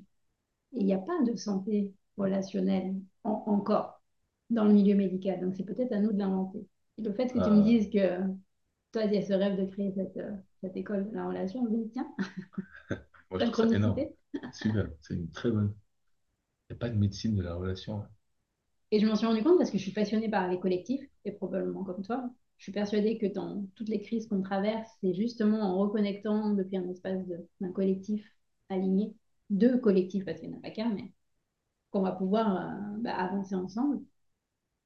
Et il n'y a pas de santé relationnelle en- encore dans le milieu médical. Donc, c'est peut-être à nous de l'inventer. Et le fait que tu me Ah, dises que toi, il y a ce rêve de créer cette, euh, cette école de la relation, je me dis, tiens, moi, je trouve ça énorme. Super, c'est une très bonne. Il n'y a pas de médecine de la relation. Et je m'en suis rendu compte parce que je suis passionnée par les collectifs, et probablement comme toi. Je suis persuadée que dans toutes les crises qu'on traverse, c'est justement en reconnectant depuis un espace d'un collectif aligné, deux collectifs, parce qu'il n'y en a pas qu'un, mais qu'on va pouvoir euh, bah, avancer ensemble.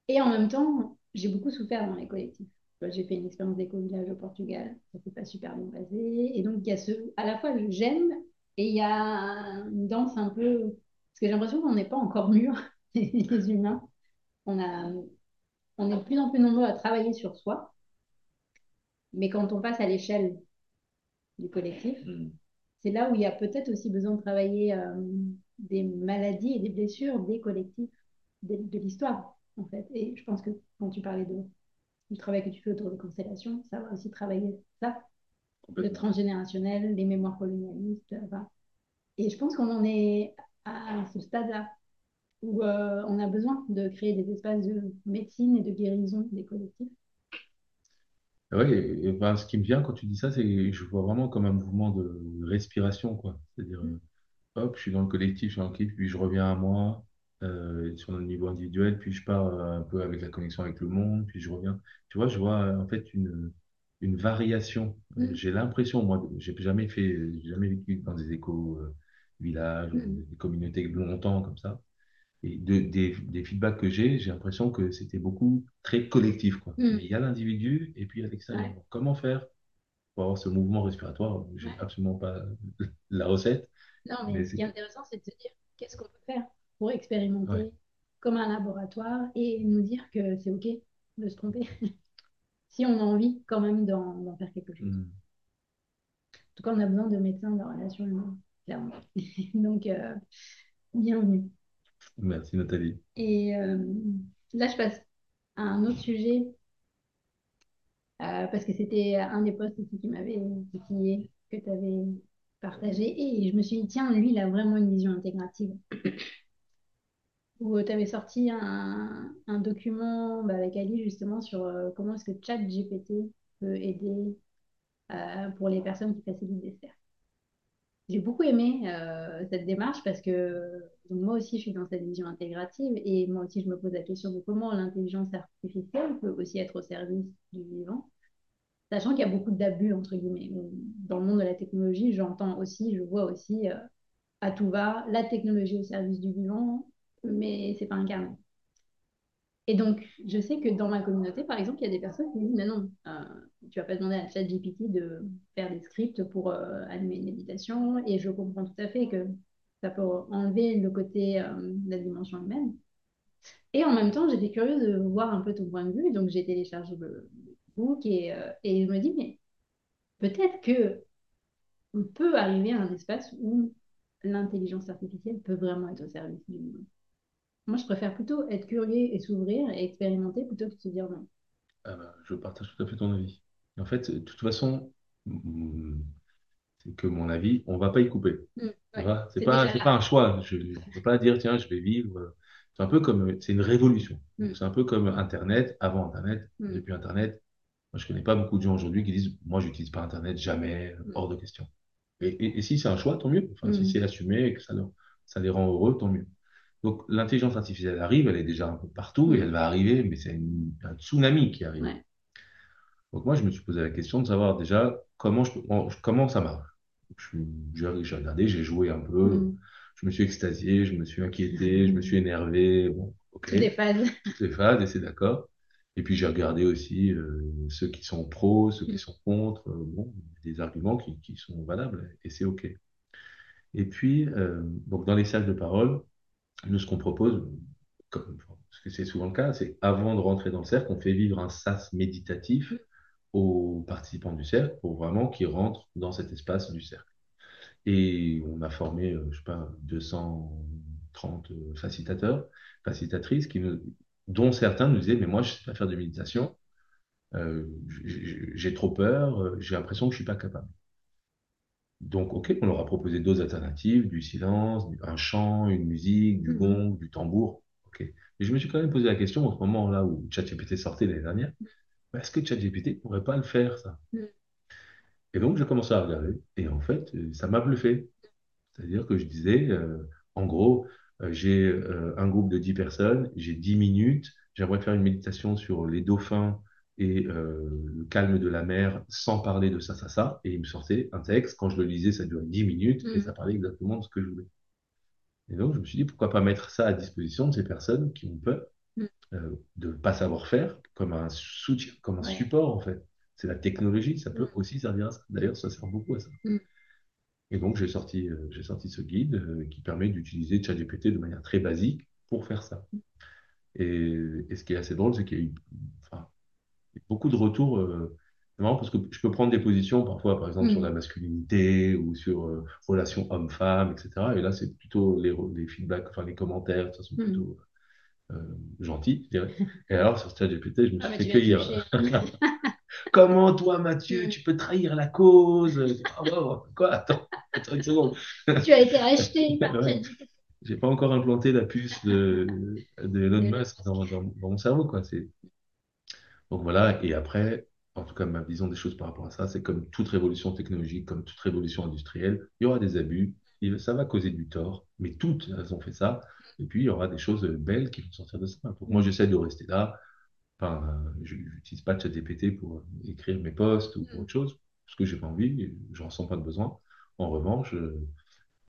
Et en même temps, j'ai beaucoup souffert dans les collectifs. Vois, J'ai fait une expérience d'éco-village au Portugal, ça s'est pas super bien passé. Et donc, il y a ce, à la fois, j'aime et il y a une danse un peu. Parce que j'ai l'impression qu'on n'est pas encore mûrs, les humains. On a, on est de plus en plus nombreux à travailler sur soi, mais quand on passe à l'échelle du collectif, Hmm, c'est là où il y a peut-être aussi besoin de travailler euh, des maladies et des blessures des collectifs, de, de l'histoire, en fait. Et je pense que quand tu parlais de, du travail que tu fais autour des constellations, ça va aussi travailler ça, le transgénérationnel, les mémoires colonialistes. enfin. Et je pense qu'on en est à ce stade-là où euh, on a besoin de créer des espaces de médecine et de guérison des collectifs. Et, et ben, ce qui me vient quand tu dis ça, c'est que je vois vraiment comme un mouvement de respiration, quoi. C'est-à-dire, euh, hop, je suis dans le collectif, je suis dans l'équipe, puis je reviens à moi, euh, sur le niveau individuel, puis je pars un peu avec la connexion avec le monde, puis je reviens. Tu vois, je vois en fait une, une variation. Mm, j'ai l'impression, moi, j'ai jamais fait, j'ai jamais vécu dans des éco-villages, mm, des communautés longtemps comme ça. Et de- des, des feedbacks que j'ai, j'ai l'impression que c'était beaucoup très collectif, quoi. Mm. il y a l'individu et puis il y a l'extérieur. Ouais, Comment faire pour avoir ce mouvement respiratoire? J'ai ouais. absolument pas la recette, Non, mais mais ce qui est intéressant, c'est de se dire qu'est-ce qu'on peut faire pour ouais. expérimenter comme un laboratoire et nous dire que c'est OK de se tromper si on a envie quand même d'en faire quelque chose. Hmm. En tout cas, on a besoin de médecins de la relation humaine, clairement. Donc, euh, bienvenue. Merci Nathalie. Et euh, là, je passe à un autre sujet euh, parce que c'était un des posts aussi qui m'avait titillé, que tu avais partagé. Et je me suis dit, tiens, lui, il a vraiment une vision intégrative. Où tu avais sorti un, document bah, avec Ali justement sur euh, comment est-ce que ChatGPT peut aider euh, pour les personnes qui facilitent des cercles. J'ai beaucoup aimé euh, cette démarche parce que moi aussi je suis dans cette vision intégrative et moi aussi je me pose la question de comment l'intelligence artificielle peut aussi être au service du vivant, sachant qu'il y a beaucoup d'abus entre guillemets. Dans le monde de la technologie, j'entends aussi, je vois aussi euh, à tout va la technologie au service du vivant, mais c'est pas incarné. Et donc, je sais que dans ma communauté, par exemple, il y a des personnes qui me disent, mais non, euh, tu vas pas demander à ChatGPT de faire des scripts pour euh, animer une méditation. Et je comprends tout à fait que ça peut enlever le côté euh, de la dimension humaine. Et en même temps, j'étais curieuse de voir un peu ton point de vue. Donc, j'ai téléchargé le book et, euh, et je me dis, mais peut-être que on peut arriver à un espace où l'intelligence artificielle peut vraiment être au service du monde. Moi, je préfère plutôt être curieux et s'ouvrir et expérimenter plutôt que de se dire non. Ah bah, je partage tout à fait ton avis. En fait, de toute façon, c'est que mon avis, on va pas y couper. Mm, Tu ouais, c'est pas, c'est un choix. Je ne peux pas dire, tiens, je vais vivre. C'est un peu comme, c'est une révolution. Mm, c'est un peu comme Internet, avant Internet, mm, depuis Internet. Moi, je connais pas beaucoup de gens aujourd'hui qui disent, moi, j'utilise pas Internet, jamais, mm, hors de question. Et, et- et si c'est un choix, tant mieux. Enfin, si c'est assumé et que ça, leur- ça les rend heureux, tant mieux. Donc, l'intelligence artificielle arrive, elle est déjà un peu partout et elle va arriver, mais c'est un tsunami qui arrive. ouais, Donc moi, je me suis posé la question de savoir déjà comment, je, comment ça marche. J'ai regardé, j'ai joué un peu, mm. je me suis extasié, je me suis inquiété, je me suis énervé. Bon, ok, Toutes les phases. toutes les phases, et c'est d'accord. Et puis j'ai regardé aussi euh, ceux qui sont pros, ceux qui Mm, sont contre. euh, bon, des arguments qui, qui sont valables, et c'est ok. Et puis, euh, donc dans les salles de parole, nous, ce qu'on propose, comme, parce que c'est souvent le cas, c'est avant de rentrer dans le cercle, on fait vivre un sas méditatif aux participants du cercle pour vraiment qu'ils rentrent dans cet espace du cercle. Et on a formé, euh, je sais pas, 230 euh, facilitateurs, facilitatrices dont certains nous disaient, mais moi, je ne sais pas faire de méditation, euh, j'ai trop peur, j'ai l'impression que je ne suis pas capable. Donc, OK, on leur a proposé d'autres alternatives, du silence, un chant, une musique, du Mhm. gong, du tambour. OK. Mais je me suis quand même posé la question, au moment là où ChatGPT sortait l'année dernière, est-ce que ChatGPT ne pourrait pas le faire, ça? Mhm. Et donc, j'ai commencé à regarder, et en fait, euh, ça m'a bluffé. C'est-à-dire que je disais, euh, en gros, euh, j'ai euh, un groupe de 10 personnes, j'ai 10 minutes, j'aimerais faire une méditation sur les dauphins et euh, le calme de la mer sans parler de ça, ça, ça. Et il me sortait un texte, quand je le lisais, ça durait 10 minutes et Mhm. ça parlait exactement de ce que je voulais. Et donc, je me suis dit, pourquoi pas mettre ça à disposition de ces personnes qui ont peur Mhm. euh, de ne pas savoir faire, comme un soutien, comme un Ouais. support, en fait. C'est la technologie, ça peut Mhm. aussi servir à ça. D'ailleurs, ça sert beaucoup à ça. Et donc, j'ai sorti, euh, j'ai sorti ce guide qui permet d'utiliser ChatGPT de manière très basique pour faire ça. Et, et ce qui est assez drôle, c'est qu'il y a eu enfin, beaucoup de retours. euh, c'est marrant parce que je peux prendre des positions parfois, par exemple, sur la Mhm. masculinité ou sur euh, relations homme-femme, etc. Et là, c'est plutôt les, les feedbacks, enfin les commentaires, ça sont Mhm. plutôt euh, gentils, je dirais. Et alors, sur ChatGPT, je me Ah, suis fait cueillir. Comment toi, Mathieu, Mhm. tu peux trahir la cause? Ah, wow, quoi? Attends, attends une seconde. Tu as été racheté par. ChatGPT. J'ai pas encore implanté la puce de, de Elon Musk dans, dans, dans mon cerveau, quoi. C'est... Donc voilà, et après, en tout cas, ma vision des choses par rapport à ça, c'est comme toute révolution technologique, comme toute révolution industrielle, il y aura des abus, et ça va causer du tort, mais toutes, elles ont fait ça, et puis il y aura des choses belles qui vont sortir de ça. Donc moi, j'essaie de rester là, enfin, euh, je n'utilise pas ChatGPT pour écrire mes posts ou pour autre chose, parce que j'ai pas envie, je ressens pas de besoin. En revanche, euh,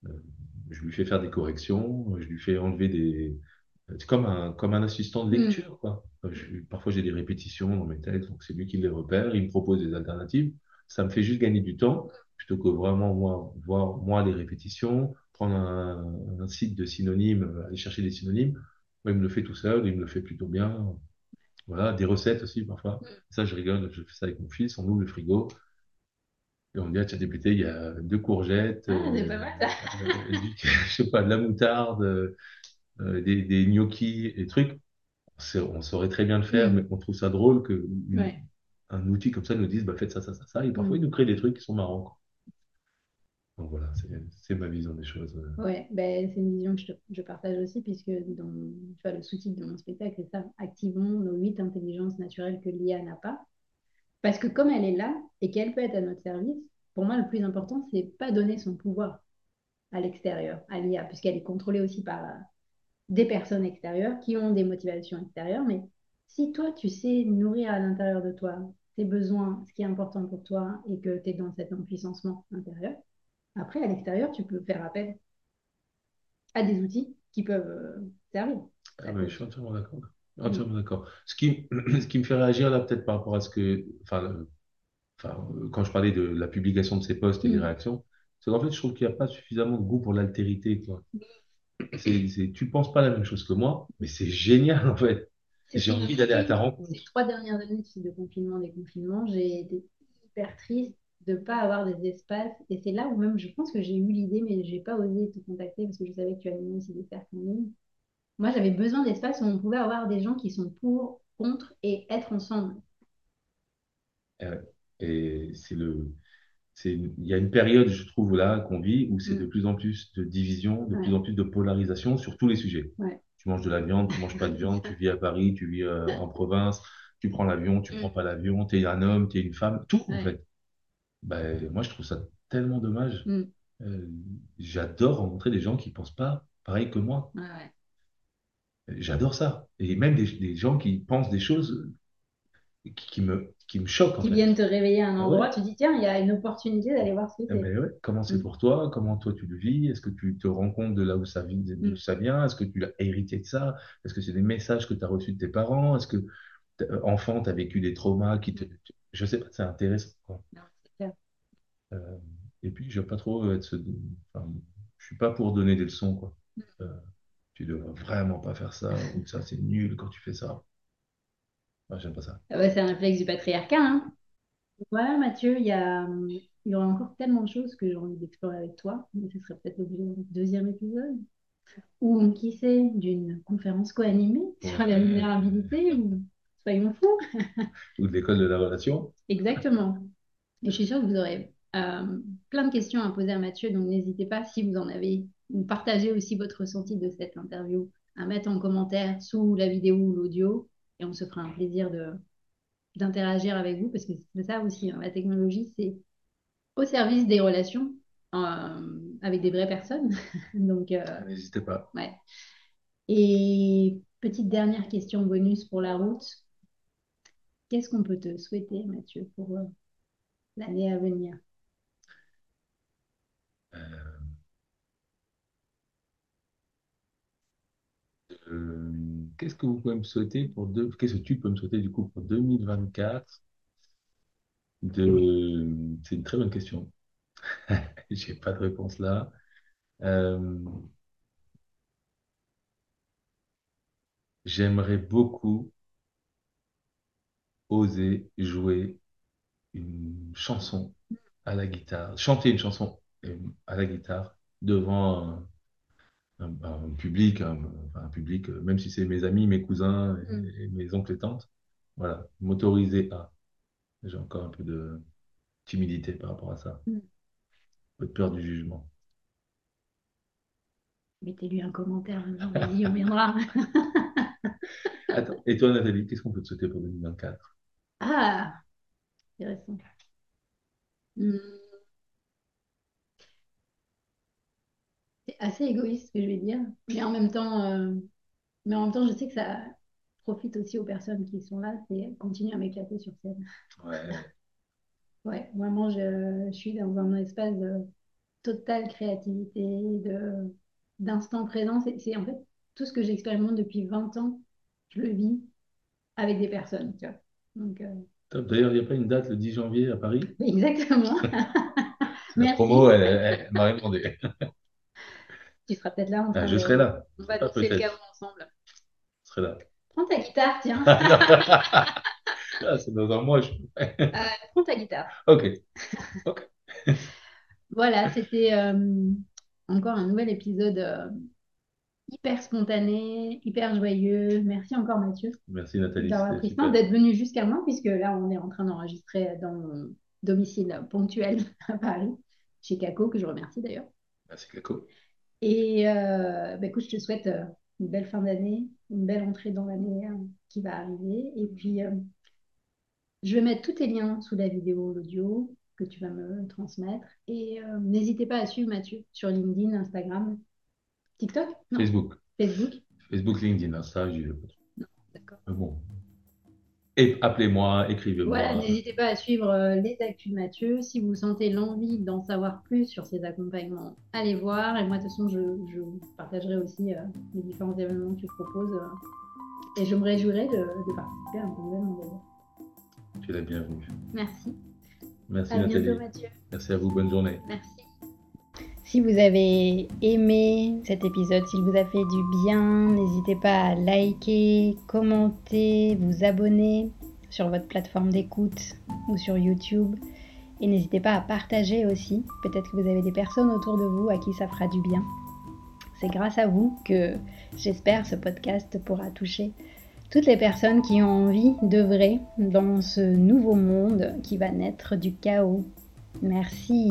euh, je lui fais faire des corrections, je lui fais enlever des... C'est comme un, comme un assistant de Mhm. lecture, quoi. Euh, je- parfois, j'ai des répétitions dans mes textes, donc c'est lui qui les repère, il me propose des alternatives. Ça me fait juste gagner du temps, plutôt que vraiment, moi, voir, moi, les répétitions, prendre un, un site de synonymes, euh, aller chercher des synonymes. Moi, il me le fait tout seul, il me le fait plutôt bien. Voilà, des recettes aussi, parfois. Ça, je rigole, je fais ça avec mon fils, on ouvre le frigo, et on dit, ah, tiens, député, il y a deux courgettes, Ah, euh, pas mal euh, du- je sais pas, de la moutarde, euh, des, des gnocchis et trucs. On saurait très bien le faire, mais Mhm. on trouve ça drôle que Ouais. un outil comme ça nous dise, bah, faites ça, ça, ça, ça. Et parfois, il Mhm. nous crée des trucs qui sont marrants, quoi. Donc voilà, c'est, ma vision des choses. euh. Ouais, ben, c'est une vision que je, je partage aussi, puisque dans, tu vois, le sous-titre de mon spectacle, c'est ça, activons nos huit intelligences naturelles que l'IA n'a pas. Parce que comme elle est là et qu'elle peut être à notre service, pour moi, le plus important, c'est pas donner son pouvoir à l'extérieur, à l'IA, puisqu'elle est contrôlée aussi par des personnes extérieures qui ont des motivations extérieures. Mais si toi, tu sais nourrir à l'intérieur de toi tes besoins, ce qui est important pour toi, et que tu es dans cet empuissancement intérieur, après, à l'extérieur, tu peux faire appel à des outils qui peuvent euh, servir. Ah, mais je peut. suis entièrement d'accord. Entièrement d'accord. Ce qui, ce qui me fait réagir là, peut-être par rapport à ce que, enfin, enfin, euh, quand je parlais de la publication de ces posts et des Mm. réactions, c'est qu'en fait, je trouve qu'il n'y a pas suffisamment de goût pour l'altérité, quoi. C'est, c'est, tu penses pas la même chose que moi, mais c'est génial, en fait. C'est J'ai envie d'aller à ta rencontre. ces trois dernières années de confinement, déconfinement, j'ai été hyper triste de ne pas avoir des espaces. Et c'est là où même je pense que j'ai eu l'idée, mais je n'ai pas osé te contacter parce que je savais que tu animais aussi des cercles en ligne. Moi, j'avais besoin d'espaces où on pouvait avoir des gens qui sont pour, contre et être ensemble. Euh, Et c'est le, il y a une période, je trouve, là, qu'on vit, où c'est de Mm. plus en plus de division, de plus en plus de polarisation sur tous les sujets. ouais. Tu manges de la viande, tu manges pas de viande, tu vis à Paris, tu vis euh, en province, tu prends l'avion, tu prends Mm. pas l'avion, t'es un homme, t'es une femme, tout, en fait. Ben, moi, je trouve ça tellement dommage. Mm. Euh, j'adore rencontrer des gens qui pensent pas pareil que moi. J'adore ça. Et même des, des gens qui pensent des choses qui, me, qui me choquent, Qui viennent te réveiller à un Ah ouais, endroit, tu dis, tiens, il y a une opportunité d'aller voir ce que Ah c'est. ben ouais, comment c'est Mm. pour toi? Comment toi tu le vis? Est-ce que tu te rends compte de là où ça vient, Mm. ça vient? Est-ce que tu as hérité de ça? Est-ce que c'est des messages que tu as reçus de tes parents? Est-ce que euh, enfant, tu as vécu des traumas qui te... Je sais pas, c'est intéressant, quoi. Non, c'est clair. Euh, et puis, je veux pas trop être ce... Enfin, je suis pas pour donner des leçons, quoi. Euh, tu devrais vraiment pas faire ça, ou ça, c'est nul quand tu fais ça. Moi, j'aime pas ça. Ah bah, c'est un réflexe du patriarcat, hein. Voilà, Mathieu, il y a, il y aurait encore tellement de choses que j'ai envie d'explorer avec toi, mais ce serait peut-être l'objet d'un deuxième épisode. ou qui sait, d'une conférence co-animée sur la vulnérabilité, ou soyons fous. ou de l'école de la relation. Exactement. Et je suis sûre que vous aurez euh, plein de questions à poser à Mathieu, donc n'hésitez pas si vous en avez, ou partagez aussi votre ressenti de cette interview à mettre en commentaire sous la vidéo ou l'audio, et on se fera un plaisir de d'interagir avec vous, parce que c'est ça aussi, hein, la technologie, c'est au service des relations euh, avec des vraies personnes. Donc, euh, n'hésitez pas. Ouais. Et petite dernière question bonus pour la route. Qu'est-ce qu'on peut te souhaiter, Mathieu, pour euh, l'année à venir? Qu'est-ce que vous pouvez me souhaiter pour deux... Qu'est-ce que tu peux me souhaiter du coup pour 2024 de... C'est une très bonne question. J'ai pas de réponse là. Euh, J'aimerais beaucoup oser jouer une chanson à la guitare, chanter une chanson euh, à la guitare devant un, public, un, public, euh, même si c'est mes amis, mes cousins mm. et, mes oncles et tantes. Voilà, m'autoriser à. J'ai encore un peu de timidité par rapport à ça. Mm. Un peu de peur du jugement. Mettez-lui un commentaire, on viendra. Attends, et toi Nathalie, qu'est-ce qu'on peut te souhaiter pour 2024 Ah, intéressant. Hmm. Assez égoïste ce que je vais dire, mais en même temps, euh, mais en même temps, je sais que ça profite aussi aux personnes qui sont là, c'est continuer à m'éclater sur scène. Ouais. Ouais, vraiment, je, je suis dans un espace de totale créativité, de, d'instant présent. C'est en fait tout ce que j'expérimente depuis 20 ans, je le vis avec des personnes. Tu vois. Donc, euh, D'ailleurs, il n'y a pas une date le 10 janvier à Paris? Exactement. La promo, elle, m'a répondu. Tu seras peut-être là. Ah, je serai là. On va danser le chaos ensemble. Je serai là. Prends ta guitare, tiens. ah, c'est dans un mois. Je... euh, prends ta guitare. Ok. Ok. voilà, c'était. Euh, encore un nouvel épisode euh, hyper spontané, hyper joyeux. Merci encore Mathieu. Merci Nathalie. D'avoir pris le d'être venu jusqu'à moi, puisque là on est en train d'enregistrer dans mon domicile ponctuel à Paris, chez Caco, que je remercie d'ailleurs. Merci Caco. Et euh, bah, écoute, je te souhaite euh, une belle fin d'année, une belle entrée dans l'année qui va arriver. Et puis, je vais mettre tous tes liens sous la vidéo, l'audio que tu vas me transmettre. Et euh, n'hésitez pas à suivre Mathieu sur LinkedIn, Instagram, TikTok Facebook. Facebook. Facebook, LinkedIn, Insta, je Non, d'accord. bon. Et appelez-moi, écrivez-moi. Voilà, n'hésitez pas à suivre euh, les actus de Mathieu. Si vous sentez l'envie d'en savoir plus sur ses accompagnements, allez voir. Et moi, de toute façon, je, je partagerai aussi euh, les différents événements que tu proposes. et je me réjouirai de, de participer à un événement. Tu l'as bien vu. Merci. Merci Nathalie. Merci à vous, bonne journée. Merci. Si vous avez aimé cet épisode, s'il vous a fait du bien, n'hésitez pas à liker, commenter, vous abonner sur votre plateforme d'écoute ou sur YouTube. Et n'hésitez pas à partager aussi. Peut-être que vous avez des personnes autour de vous à qui ça fera du bien. C'est grâce à vous que j'espère ce podcast pourra toucher toutes les personnes qui ont envie d'œuvrer dans ce nouveau monde qui va naître du chaos. Merci.